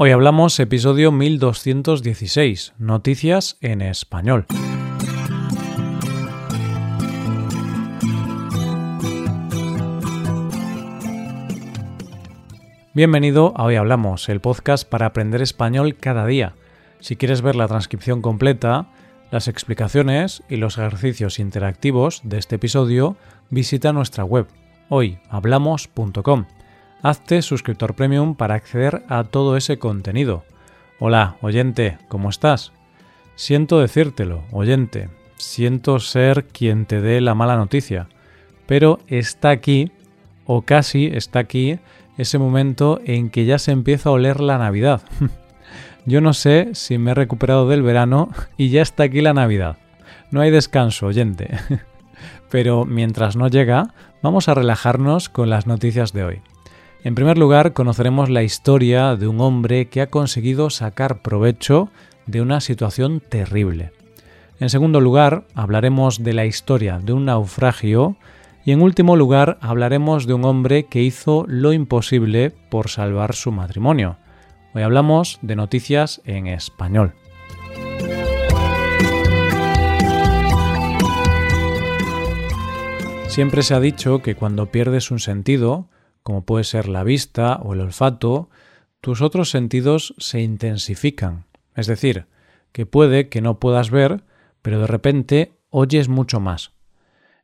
Hoy hablamos episodio 1216, Noticias en Español. Bienvenido a Hoy Hablamos, el podcast para aprender español cada día. Si quieres ver la transcripción completa, las explicaciones y los ejercicios interactivos de este episodio, visita nuestra web hoyhablamos.com hazte suscriptor premium para acceder a todo ese contenido. Hola, oyente, ¿cómo estás? Siento decírtelo, oyente, siento ser quien te dé la mala noticia, pero está aquí, o casi está aquí, ese momento en que ya se empieza a oler la Navidad. Yo no sé si me he recuperado del verano y ya está aquí la Navidad. No hay descanso, oyente. Pero mientras no llega, vamos a relajarnos con las noticias de hoy. En primer lugar, conoceremos la historia de un hombre que ha conseguido sacar provecho de una situación terrible. En segundo lugar, hablaremos de la historia de un naufragio y en último lugar hablaremos de un hombre que hizo lo imposible por salvar su matrimonio. Hoy hablamos de noticias en español. Siempre se ha dicho que cuando pierdes un sentido, como puede ser la vista o el olfato, tus otros sentidos se intensifican. Es decir, que puede que no puedas ver, pero de repente oyes mucho más.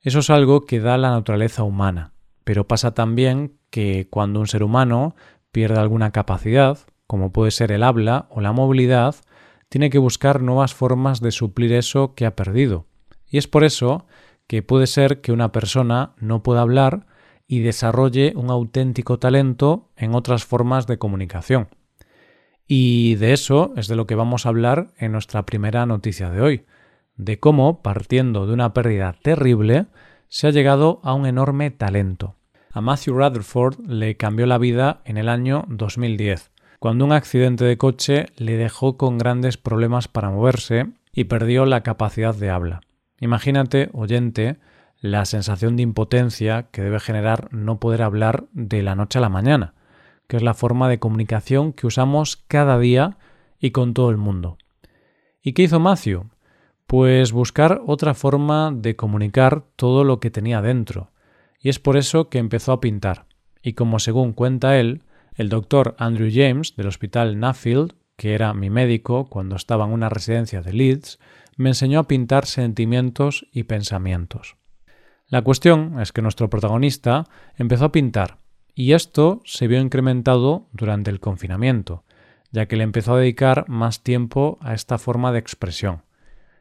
Eso es algo que da la naturaleza humana, pero pasa también que cuando un ser humano pierde alguna capacidad, como puede ser el habla o la movilidad, tiene que buscar nuevas formas de suplir eso que ha perdido. Y es por eso que puede ser que una persona no pueda hablar y desarrolle un auténtico talento en otras formas de comunicación. Y de eso es de lo que vamos a hablar en nuestra primera noticia de hoy, de cómo, partiendo de una pérdida terrible, se ha llegado a un enorme talento. A Matthew Rutherford le cambió la vida en el año 2010, cuando un accidente de coche le dejó con grandes problemas para moverse y perdió la capacidad de habla. Imagínate, oyente, la sensación de impotencia que debe generar no poder hablar de la noche a la mañana, que es la forma de comunicación que usamos cada día y con todo el mundo. ¿Y qué hizo Matthew? Pues buscar otra forma de comunicar todo lo que tenía dentro, y es por eso que empezó a pintar. Y como según cuenta él, el doctor Andrew James del hospital Nuffield, que era mi médico cuando estaba en una residencia de Leeds, me enseñó a pintar sentimientos y pensamientos. La cuestión es que nuestro protagonista empezó a pintar y esto se vio incrementado durante el confinamiento, ya que le empezó a dedicar más tiempo a esta forma de expresión.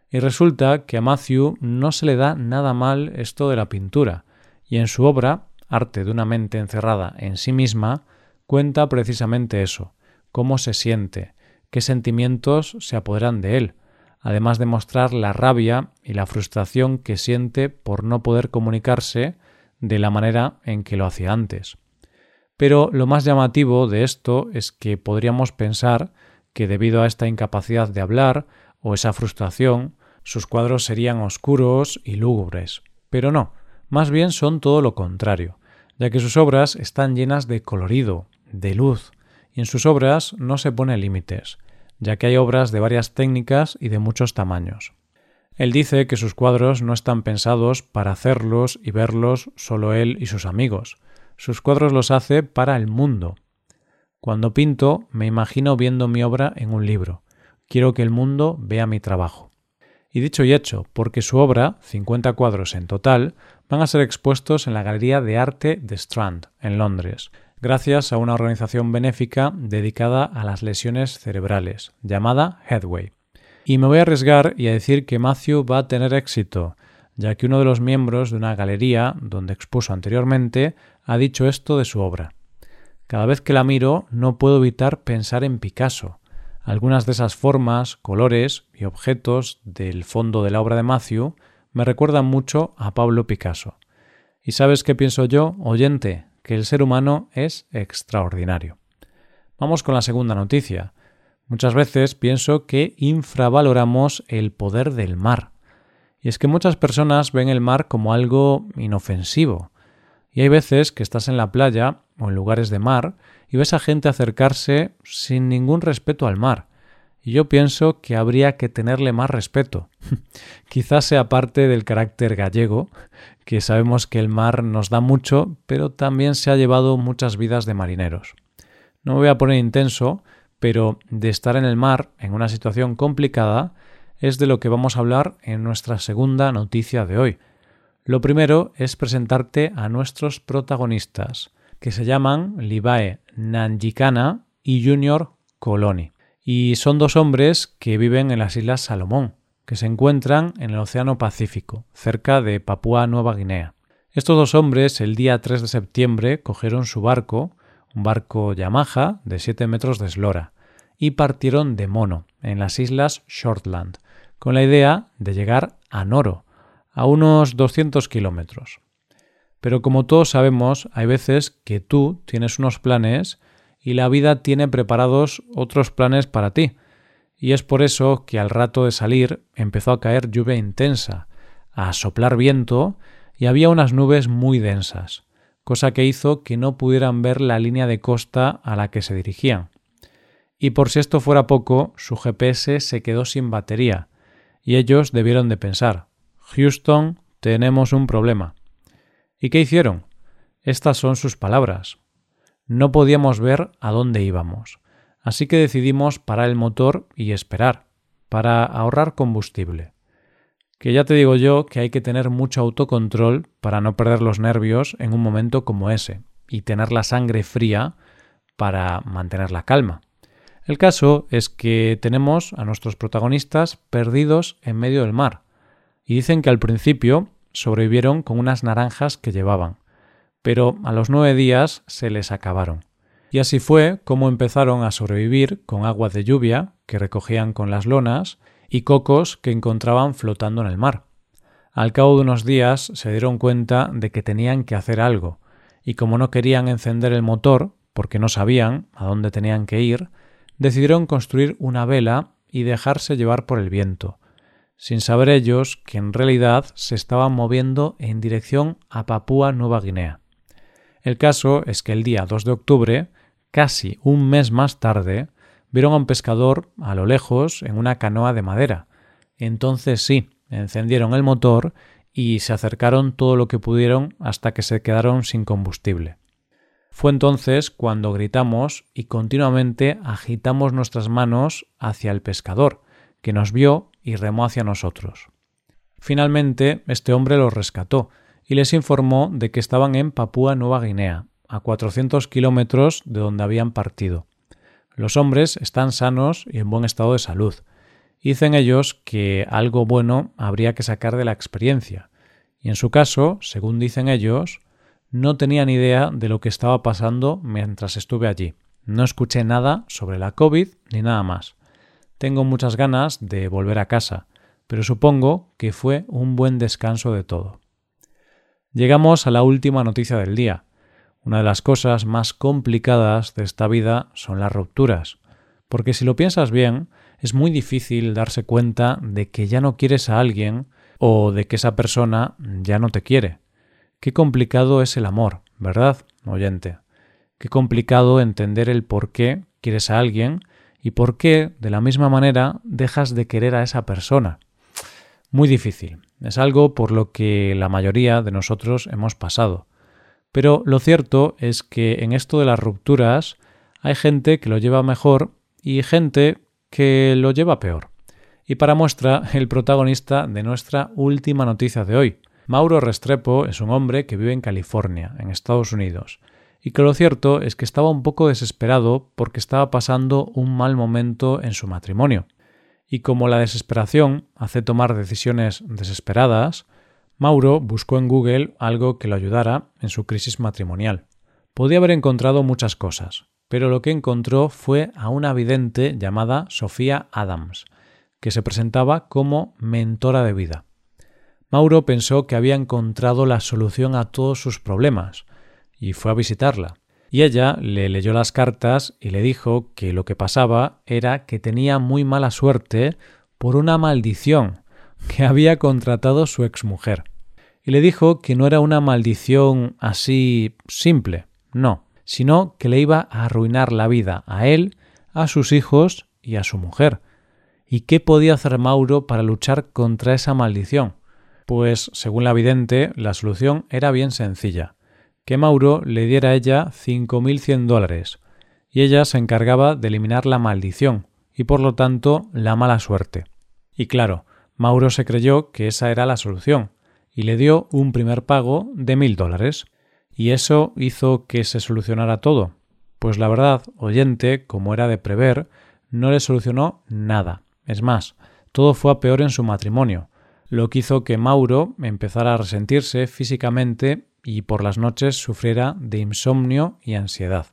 Y resulta que a Matthew no se le da nada mal esto de la pintura, y en su obra, Arte de una mente encerrada en sí misma, cuenta precisamente eso, cómo se siente, qué sentimientos se apoderan de él, además de mostrar la rabia y la frustración que siente por no poder comunicarse de la manera en que lo hacía antes. Pero lo más llamativo de esto es que podríamos pensar que debido a esta incapacidad de hablar o esa frustración, sus cuadros serían oscuros y lúgubres. Pero no, más bien son todo lo contrario, ya que sus obras están llenas de colorido, de luz, y en sus obras no se pone límites, ya que hay obras de varias técnicas y de muchos tamaños. Él dice que sus cuadros no están pensados para hacerlos y verlos solo él y sus amigos. Sus cuadros los hace para el mundo. Cuando pinto, me imagino viendo mi obra en un libro. Quiero que el mundo vea mi trabajo. Y dicho y hecho, porque su obra, 50 cuadros en total, van a ser expuestos en la Galería de Arte de Strand, en Londres, gracias a una organización benéfica dedicada a las lesiones cerebrales, llamada Headway. Y me voy a arriesgar y a decir que Matthew va a tener éxito, ya que uno de los miembros de una galería donde expuso anteriormente ha dicho esto de su obra. Cada vez que la miro no puedo evitar pensar en Picasso. Algunas de esas formas, colores y objetos del fondo de la obra de Matthew me recuerdan mucho a Pablo Picasso. ¿Y sabes qué pienso yo, oyente? que el ser humano es extraordinario. Vamos con la segunda noticia. Muchas veces pienso que infravaloramos el poder del mar. Y es que muchas personas ven el mar como algo inofensivo. Y hay veces que estás en la playa o en lugares de mar y ves a gente acercarse sin ningún respeto al mar. Y yo pienso que habría que tenerle más respeto. Quizás sea parte del carácter gallego, que sabemos que el mar nos da mucho, pero también se ha llevado muchas vidas de marineros. No me voy a poner intenso, pero de estar en el mar en una situación complicada es de lo que vamos a hablar en nuestra segunda noticia de hoy. Lo primero es presentarte a nuestros protagonistas, que se llaman Libae Nanjikana y Junior Coloni. Y son dos hombres que viven en las Islas Salomón, que se encuentran en el Océano Pacífico, cerca de Papúa Nueva Guinea. Estos dos hombres el día 3 de septiembre cogieron su barco, un barco Yamaha de 7 metros de eslora, y partieron de Mono, en las Islas Shortland, con la idea de llegar a Noro, a unos 200 kilómetros. Pero como todos sabemos, hay veces que tú tienes unos planes y la vida tiene preparados otros planes para ti. Y es por eso que al rato de salir empezó a caer lluvia intensa, a soplar viento y había unas nubes muy densas, cosa que hizo que no pudieran ver la línea de costa a la que se dirigían. Y por si esto fuera poco, su GPS se quedó sin batería, y ellos debieron de pensar Houston, tenemos un problema. ¿Y qué hicieron? Estas son sus palabras. No podíamos ver a dónde íbamos, así que decidimos parar el motor y esperar, para ahorrar combustible. Que ya te digo yo que hay que tener mucho autocontrol para no perder los nervios en un momento como ese, y tener la sangre fría para mantener la calma. El caso es que tenemos a nuestros protagonistas perdidos en medio del mar, y dicen que al principio sobrevivieron con unas naranjas que llevaban, pero a los nueve días se les acabaron. Y así fue como empezaron a sobrevivir con agua de lluvia que recogían con las lonas y cocos que encontraban flotando en el mar. Al cabo de unos días se dieron cuenta de que tenían que hacer algo, y como no querían encender el motor, porque no sabían a dónde tenían que ir, decidieron construir una vela y dejarse llevar por el viento, sin saber ellos que en realidad se estaban moviendo en dirección a Papúa Nueva Guinea. El caso es que el día 2 de octubre, casi un mes más tarde, vieron a un pescador a lo lejos en una canoa de madera. Entonces sí, encendieron el motor y se acercaron todo lo que pudieron hasta que se quedaron sin combustible. Fue entonces cuando gritamos y continuamente agitamos nuestras manos hacia el pescador, que nos vio y remó hacia nosotros. Finalmente, este hombre los rescató, y les informó de que estaban en Papúa Nueva Guinea, a 400 kilómetros de donde habían partido. Los hombres están sanos y en buen estado de salud. Dicen ellos que algo bueno habría que sacar de la experiencia, y en su caso, según dicen ellos, no tenían idea de lo que estaba pasando mientras estuve allí. No escuché nada sobre la COVID ni nada más. Tengo muchas ganas de volver a casa, pero supongo que fue un buen descanso de todo. Llegamos a la última noticia del día. Una de las cosas más complicadas de esta vida son las rupturas, porque si lo piensas bien, es muy difícil darse cuenta de que ya no quieres a alguien o de que esa persona ya no te quiere. Qué complicado es el amor, ¿verdad, oyente? Qué complicado entender el por qué quieres a alguien y por qué, de la misma manera, dejas de querer a esa persona. Muy difícil. Es algo por lo que la mayoría de nosotros hemos pasado. Pero lo cierto es que en esto de las rupturas hay gente que lo lleva mejor y gente que lo lleva peor. Y para muestra, el protagonista de nuestra última noticia de hoy. Mauro Restrepo es un hombre que vive en California, en Estados Unidos, y que lo cierto es que estaba un poco desesperado porque estaba pasando un mal momento en su matrimonio y como la desesperación hace tomar decisiones desesperadas, Mauro buscó en Google algo que lo ayudara en su crisis matrimonial. Podía haber encontrado muchas cosas, pero lo que encontró fue a una vidente llamada Sofía Adams, que se presentaba como mentora de vida. Mauro pensó que había encontrado la solución a todos sus problemas, y fue a visitarla y ella le leyó las cartas y le dijo que lo que pasaba era que tenía muy mala suerte por una maldición que había contratado su exmujer. y le dijo que no era una maldición así simple, no, sino que le iba a arruinar la vida a él, a sus hijos y a su mujer. ¿Y qué podía hacer Mauro para luchar contra esa maldición? Pues, según la vidente, la solución era bien sencilla, que Mauro le diera a ella 5.100 dólares, y ella se encargaba de eliminar la maldición, y por lo tanto la mala suerte. Y claro, Mauro se creyó que esa era la solución, y le dio un primer pago de mil dólares. Y eso hizo que se solucionara todo. Pues la verdad, oyente, como era de prever, no le solucionó nada. Es más, todo fue a peor en su matrimonio, lo que hizo que Mauro empezara a resentirse físicamente y por las noches sufriera de insomnio y ansiedad.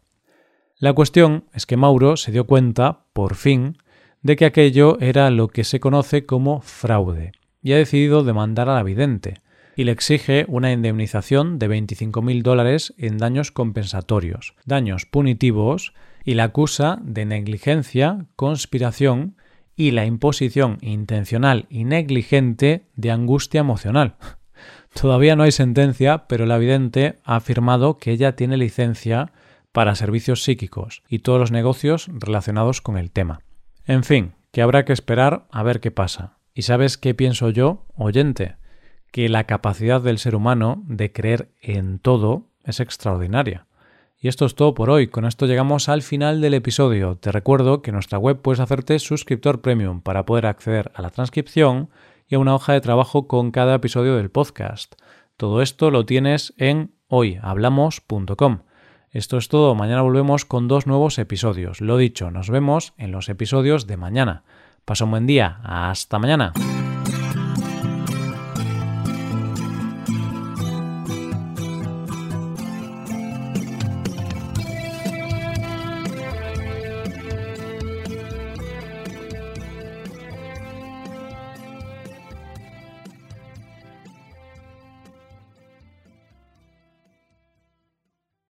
La cuestión es que Mauro se dio cuenta, por fin, de que aquello era lo que se conoce como fraude, y ha decidido demandar a la vidente, y le exige una indemnización de 25.000 dólares en daños compensatorios, daños punitivos, y la acusa de negligencia, conspiración y la imposición intencional y negligente de angustia emocional. Todavía no hay sentencia, pero la vidente ha afirmado que ella tiene licencia para servicios psíquicos y todos los negocios relacionados con el tema. En fin, que habrá que esperar a ver qué pasa. ¿Y sabes qué pienso yo, oyente? Que la capacidad del ser humano de creer en todo es extraordinaria. Y esto es todo por hoy. Con esto llegamos al final del episodio. Te recuerdo que en nuestra web puedes hacerte suscriptor premium para poder acceder a la transcripción y a una hoja de trabajo con cada episodio del podcast. Todo esto lo tienes en hoyhablamos.com. Esto es todo. Mañana volvemos con dos nuevos episodios. Lo dicho, nos vemos en los episodios de mañana. Pasa un buen día. Hasta mañana.